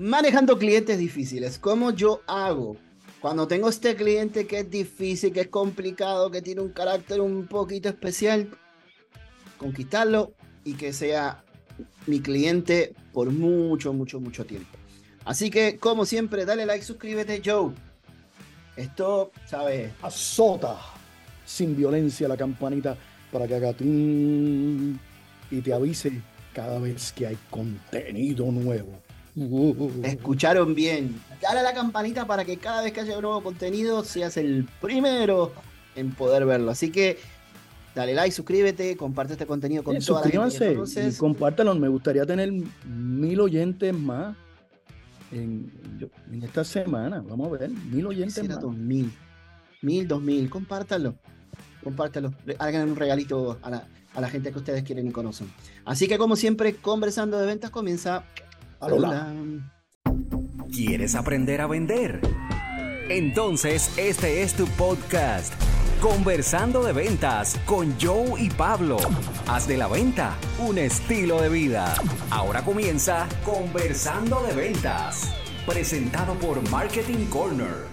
manejando clientes difíciles. ¿Cómo yo hago cuando tengo este cliente que es difícil, que es complicado, que tiene un carácter un poquito especial? Conquistarlo y que sea mi cliente por mucho, mucho, mucho tiempo. Así que, como siempre, dale like, suscríbete, Joe. Esto, ¿sabes? Azota sin violencia la campanita para que haga y te avise cada vez que hay contenido nuevo. Escucharon bien. Dale a la campanita para que cada vez que haya un nuevo contenido seas el primero en poder verlo. Así que dale like, suscríbete, comparte este contenido con toda la gente y compártelo. Me gustaría tener mil oyentes más en, esta semana. Vamos a ver, mil oyentes más. Dos mil, mil, dos mil. Compártalo, compártalo. Hagan un regalito a la, a la gente que ustedes quieren y conocen. Así que como siempre, conversando de ventas comienza Hola. ¿Quieres aprender a vender? Entonces este es tu podcast. Conversando de ventas con Joe y Pablo. Haz de la venta un estilo de vida. Ahora comienza Conversando de ventas. Presentado por Marketing Corner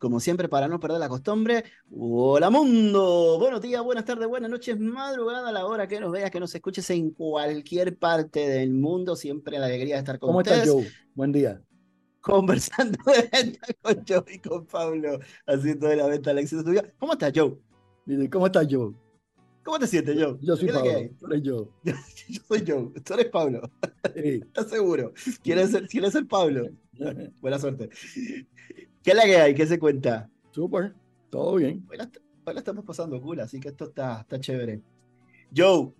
como siempre, para no perder la costumbre. Hola mundo, buenos días, buenas tardes, buenas noches, madrugada, a la hora que nos veas, que nos escuches en cualquier parte del mundo. Siempre la alegría de estar con ustedes. ¿Cómo estás, Joe? Buen día. Conversando de venta con Joe y con Pablo, haciendo de la venta al éxito tuyo. ¿Cómo estás, Joe? ¿Cómo estás, Joe? ¿Cómo te sientes, Joe? Yo soy Pablo, tú eres. Yo, soy Joe, tú eres Pablo. ¿Estás seguro? ¿Quieres ser, ¿Quieres ser Pablo? Buena suerte. ¿Qué es la que hay? ¿Qué se cuenta? Súper, todo bien. Hoy la, estamos pasando cool, así que esto está, está chévere. Joe,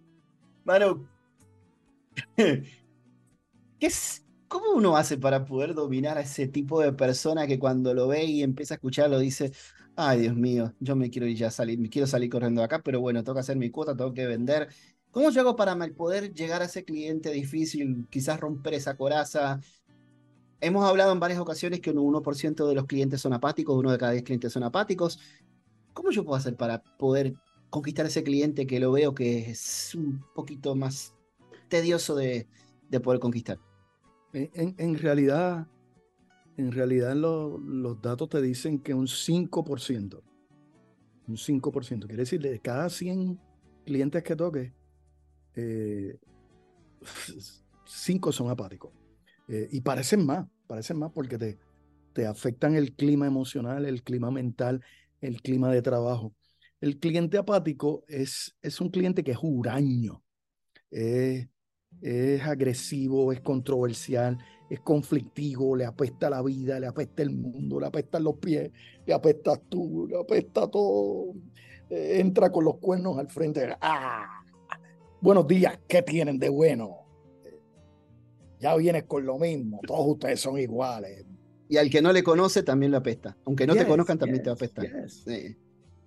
mano, ¿qué es, ¿cómo uno hace para poder dominar a ese tipo de persona que cuando lo ve y empieza a escucharlo dice, ay Dios mío, yo me quiero ir ya salir, me quiero salir corriendo de acá, pero bueno, tengo que hacer mi cuota, tengo que vender. ¿Cómo yo hago para poder llegar a ese cliente difícil, quizás romper esa coraza, Hemos hablado en varias ocasiones que un 1% de los clientes son apáticos, uno de cada 10 clientes son apáticos. ¿Cómo yo puedo hacer para poder conquistar ese cliente que lo veo que es un poquito más tedioso de, poder conquistar? En, realidad, en realidad los datos te dicen que un 5%, un 5%, quiere decir de cada 100 clientes que toques, 5 eh, son apáticos. Eh, y parecen más, parecen más porque te, te afectan el clima emocional, el clima mental, el clima de trabajo. El cliente apático es, es un cliente que es huraño, es, agresivo, es controversial, es conflictivo, le apesta la vida, le apesta el mundo, le apestan los pies, le apestas tú, le apesta todo. Eh, entra con los cuernos al frente. ¡Ah! Buenos días, ¿qué tienen de bueno? Ya vienes con lo mismo, todos ustedes son iguales. Y al que no le conoce también le apesta. Aunque no te conozcan, también te va a apestar. Yes,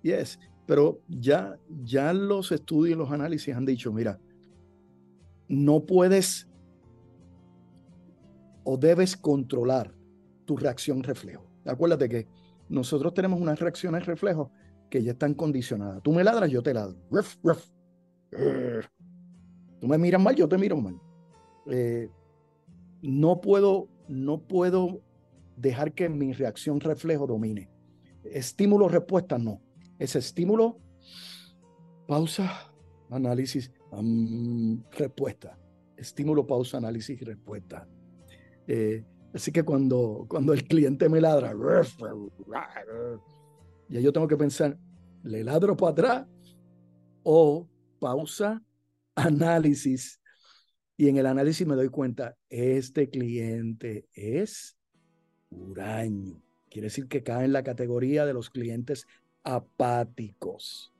yes. Pero ya, ya los estudios, los análisis han dicho, mira, no puedes o debes controlar tu reacción reflejo. Acuérdate que nosotros tenemos unas reacciones reflejo que ya están condicionadas. Tú me ladras, yo te ladro. Tú me miras mal, yo te miro mal. Eh, no puedo, no puedo dejar que mi reacción reflejo domine. Estímulo, respuesta, no. Es estímulo, pausa, análisis, respuesta. Estímulo, pausa, análisis respuesta. Eh, así que cuando, cuando el cliente me ladra, ya yo tengo que pensar, ¿le ladro para atrás? O pausa, análisis y en el análisis me doy cuenta, este cliente es huraño. Quiere decir que cae en la categoría de los clientes apáticos.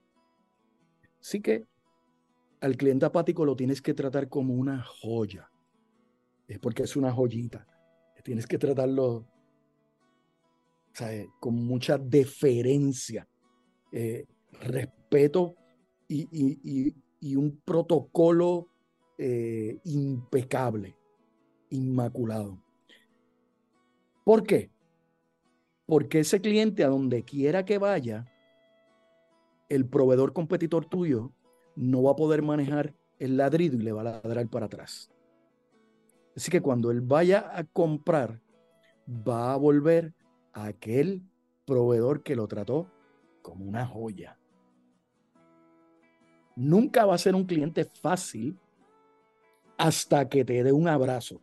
Así que al cliente apático lo tienes que tratar como una joya. Es porque es una joyita. Tienes que tratarlo con mucha deferencia, eh, respeto y, y un protocolo eh, impecable, inmaculado. ¿Por qué? Porque ese cliente a donde quiera que vaya, el proveedor competidor tuyo no va a poder manejar el ladrido y le va a ladrar para atrás. Así que cuando él vaya a comprar, va a volver a aquel proveedor que lo trató como una joya. Nunca va a ser un cliente fácil hasta que te dé un abrazo.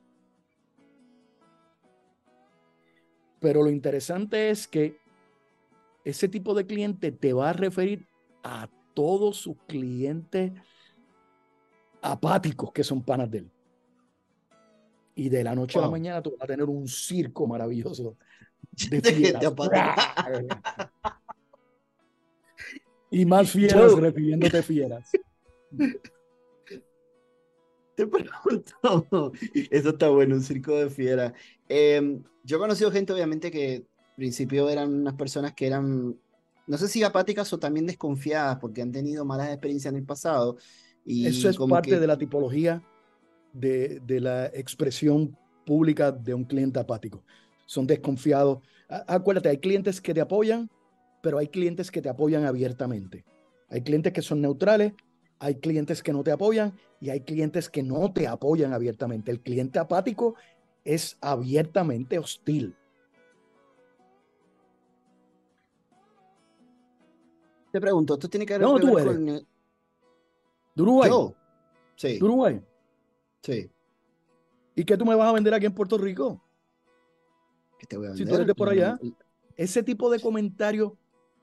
Pero lo interesante es que ese tipo de cliente te va a referir a todos sus clientes apáticos que son panas de él. Y de la noche a la mañana tú vas a tener un circo maravilloso de, fieras. y más fieras refiriéndote fieras. Te pregunto, eso está bueno, un circo de fieras. Em, yo he conocido gente, obviamente, que al principio eran unas personas que eran, no sé si apáticas o también desconfiadas porque han tenido malas experiencias en el pasado. Y eso es parte de la tipología de, de la expresión pública de un cliente apático. Son desconfiados. Acuérdate, hay clientes que te apoyan, pero hay clientes que te apoyan abiertamente. Hay clientes que son neutrales, hay clientes que no te apoyan y hay clientes que no te apoyan abiertamente. El cliente apático es abiertamente hostil. Te pregunto, ¿tú tienes que ver, no, tú eres. con... ¿De Uruguay? Sí. ¿De Uruguay? Sí. ¿Y qué tú me vas a vender aquí en Puerto Rico? ¿Qué te voy a vender? Si tú eres de por allá. Ese tipo de comentario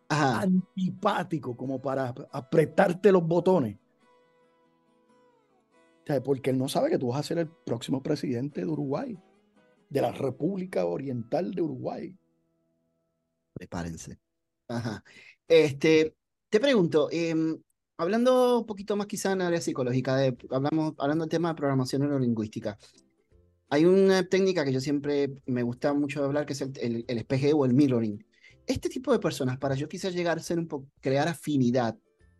antipático como para apretarte los botones. Porque él no sabe que tú vas a ser el próximo presidente de Uruguay, de la República Oriental de Uruguay. Prepárense. Ajá. Este, te pregunto, em, hablando un poquito más quizá en área psicológica, de, hablamos, hablando del tema de programación neurolingüística, hay una técnica que yo siempre me gusta mucho hablar, que es el, el, el o el mirroring. Este tipo de personas, para yo quizás llegar a ser un poco, crear afinidad,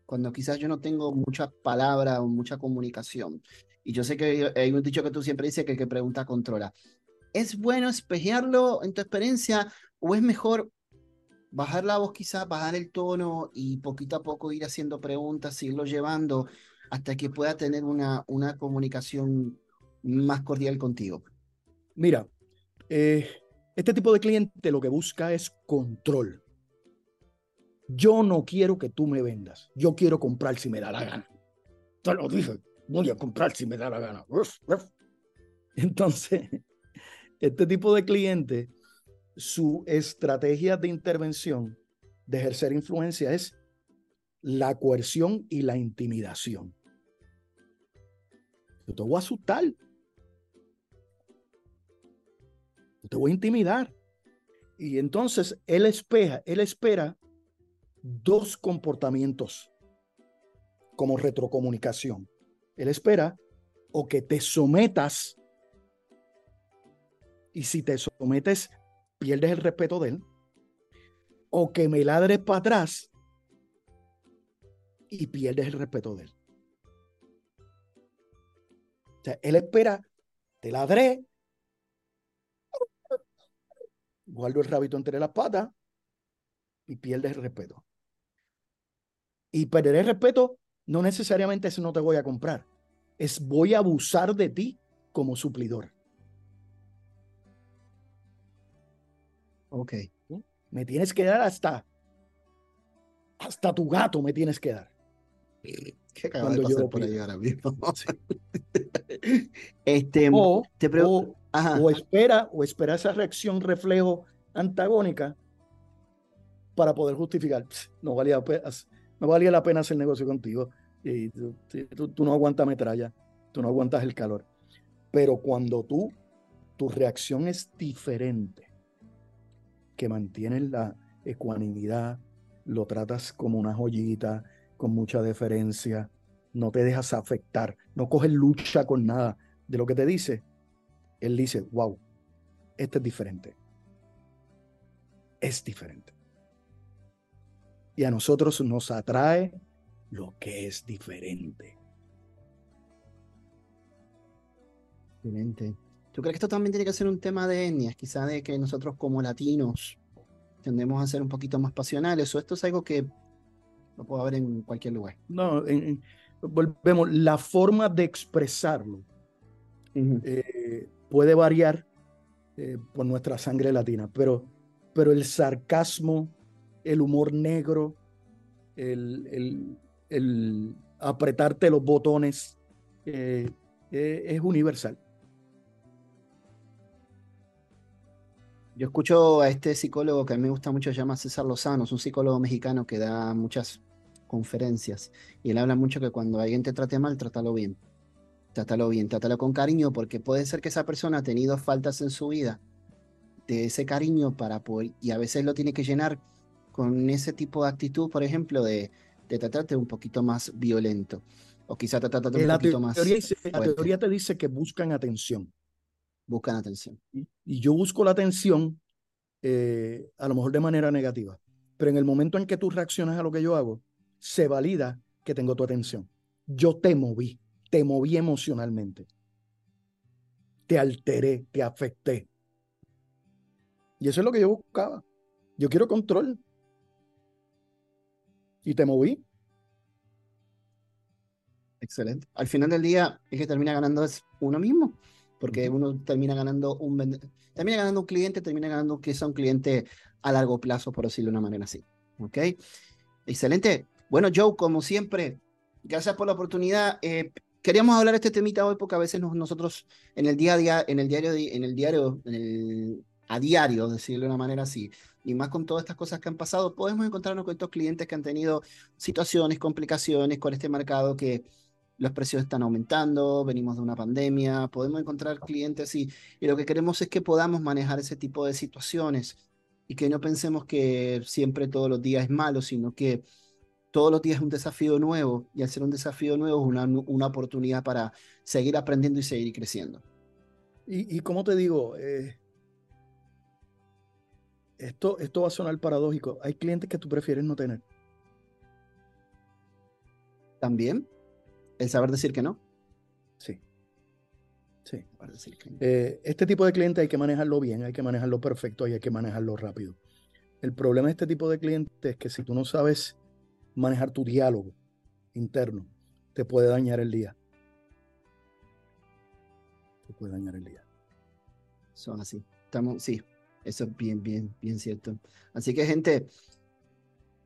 cuando quizás yo no tengo mucha palabra o mucha comunicación, y yo sé que hay un dicho que tú siempre dices que el que pregunta controla. ¿Es bueno espejearlo en tu experiencia o es mejor bajar la voz quizás, bajar el tono y poquito a poco ir haciendo preguntas, irlo llevando hasta que pueda tener una, una comunicación más cordial contigo? Mira, eh, este tipo de cliente lo que busca es control. Yo no quiero que tú me vendas. Yo quiero comprar si me da la gana. Te lo dije, voy a comprar si me da la gana. Entonces, este tipo de cliente, su estrategia de intervención, de ejercer influencia, es la coerción y la intimidación. Yo te voy a asustar. te voy a intimidar. Y entonces él espera, él espera dos comportamientos como retrocomunicación. Él espera o que te sometas y si te sometes pierdes el respeto de él o que me ladres para atrás y pierdes el respeto de él. O sea, él espera, te ladré, guardo el rabito entre las patas y pierdes el respeto. Y perder el respeto no necesariamente es no te voy a comprar, es voy a abusar de ti como suplidor. Ok. Me tienes que dar hasta, hasta tu gato me tienes que dar. ¿Qué Cuando yo por ahí ahora mismo? este, o, te pregunto, o espera, o espera esa reacción reflejo antagónica para poder justificar. No valía, no valía la pena hacer negocio contigo. Y tú, no aguantas metralla, tú no aguantas el calor. Pero cuando tú, tu reacción es diferente, que mantienes la ecuanimidad, lo tratas como una joyita, con mucha deferencia, no te dejas afectar, no coges lucha con nada de lo que te dice, él dice, wow, este es diferente. Es diferente. Y a nosotros nos atrae lo que es diferente. Diferente. ¿Tú crees que esto también tiene que ser un tema de etnias? Quizá de que nosotros como latinos tendemos a ser un poquito más pasionales, o esto es algo que lo puedo ver en cualquier lugar. No, volvemos, la forma de expresarlo puede variar eh, por nuestra sangre latina, pero, pero el sarcasmo, el humor negro, el, apretarte los botones, eh, eh, es universal. Yo escucho a este psicólogo que a mí me gusta mucho, se llama César Lozano, es un psicólogo mexicano que da muchas conferencias y él habla mucho que cuando alguien te trate mal, trátalo bien. Trátalo bien, trátalo con cariño, porque puede ser que esa persona ha tenido faltas en su vida de ese cariño para poder, y a veces lo tiene que llenar con ese tipo de actitud, por ejemplo, de, de tratarte un poquito más violento. O quizá tratarte un poquito más. La teoría te dice que buscan atención buscan atención. Y, yo busco la atención eh, a lo mejor de manera negativa, pero en el momento en que tú reaccionas a lo que yo hago, se valida que tengo tu atención. Yo te moví, te moví emocionalmente, te alteré, te afecté. Y eso es lo que yo buscaba. Yo quiero control. Y te moví. Excelente. Al final del día, el que termina ganando es uno mismo porque uno termina ganando un termina ganando un cliente, termina ganando que sea un cliente a largo plazo, por decirlo de una manera así. ¿Ok? Excelente. Bueno, Joe, como siempre, gracias por la oportunidad. Eh, queríamos hablar de este temita hoy porque a veces nosotros en el día a día, en el diario, en el diario, en el, a diario, decirlo de una manera así, y más con todas estas cosas que han pasado, podemos encontrarnos con estos clientes que han tenido situaciones, complicaciones con este mercado que los precios están aumentando, venimos de una pandemia, podemos encontrar clientes y, y lo que queremos es que podamos manejar ese tipo de situaciones y que no pensemos que siempre todos los días es malo, sino que todos los días es un desafío nuevo y al ser un desafío nuevo es una, una oportunidad para seguir aprendiendo y seguir creciendo. Y, y como te digo, eh, esto, esto va a sonar paradójico. Hay clientes que tú prefieres no tener. También. El saber decir que no. Sí. Sí. Eh, este tipo de cliente hay que manejarlo bien, hay que manejarlo perfecto y hay que manejarlo rápido. El problema de este tipo de cliente es que si tú no sabes manejar tu diálogo interno, te puede dañar el día. Te puede dañar el día. Son así. Estamos, sí, eso es bien, bien, bien cierto. Así que, gente,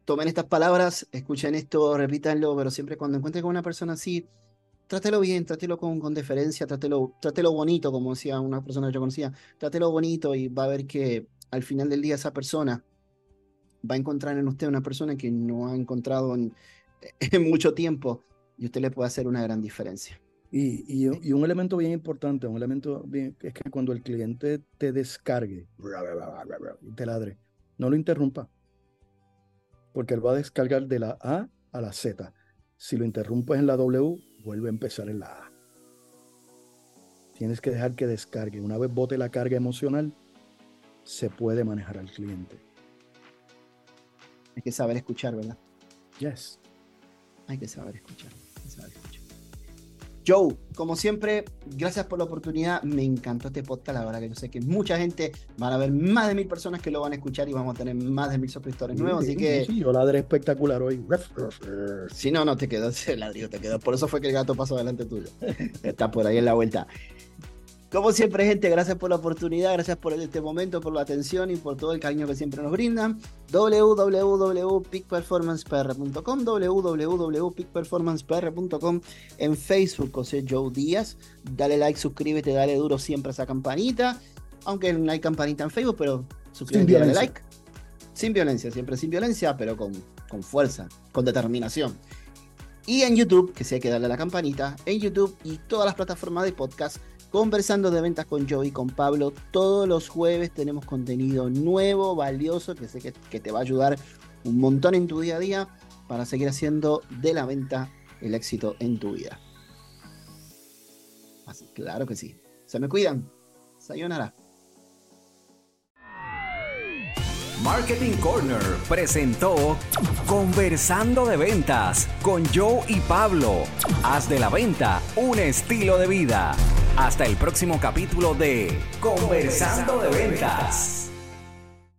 tomen estas palabras, escuchen esto, repítanlo, pero siempre cuando encuentren con una persona así, trátelo bien, trátelo con, con deferencia, trátelo, trátelo bonito, como decía una persona que yo conocía, trátelo bonito y va a ver que al final del día esa persona va a encontrar en usted una persona que no ha encontrado en, mucho tiempo y usted le puede hacer una gran diferencia. Y, y, un elemento bien importante, un elemento bien, es que cuando el cliente te descargue, te ladre, no lo interrumpa porque él va a descargar de la A a la Z. Si lo interrumpes en la W, vuelve a empezar en la A. Tienes que dejar que descargue. Una vez bote la carga emocional, se puede manejar al cliente. Hay que saber escuchar, ¿verdad? Yes. Hay que saber escuchar. Hay que saber escuchar. Joe, como siempre, gracias por la oportunidad. Me encantó este podcast. La verdad que yo sé que mucha gente, van a haber más de mil personas que lo van a escuchar y vamos a tener más de mil suscriptores nuevos. así que. Sí, yo ladré espectacular hoy. Si no, no te quedó ese ladrillo, te quedó. Por eso fue que el gato pasó delante tuyo. Está por ahí en la vuelta. Como siempre, gente, gracias por la oportunidad, gracias por este momento, por la atención y por todo el cariño que siempre nos brindan. www.peakperformancepr.com, www.peakperformancepr.com en Facebook, José Joe Díaz. Dale like, suscríbete, dale duro siempre a esa campanita. Aunque no hay campanita en Facebook, pero suscríbete y dale like. Sin violencia, siempre sin violencia, pero con, con fuerza, con determinación. Y en YouTube, que sí hay que darle a la campanita, en YouTube y todas las plataformas de podcast Conversando de ventas con Joe y con Pablo, todos los jueves tenemos contenido nuevo, valioso, que sé que, te va a ayudar un montón en tu día a día para seguir haciendo de la venta el éxito en tu vida. Claro que sí. Se me cuidan. Sayonara. Marketing Corner presentó Conversando de Ventas con Joe y Pablo. Haz de la venta un estilo de vida. Hasta el próximo capítulo de Conversando de Ventas.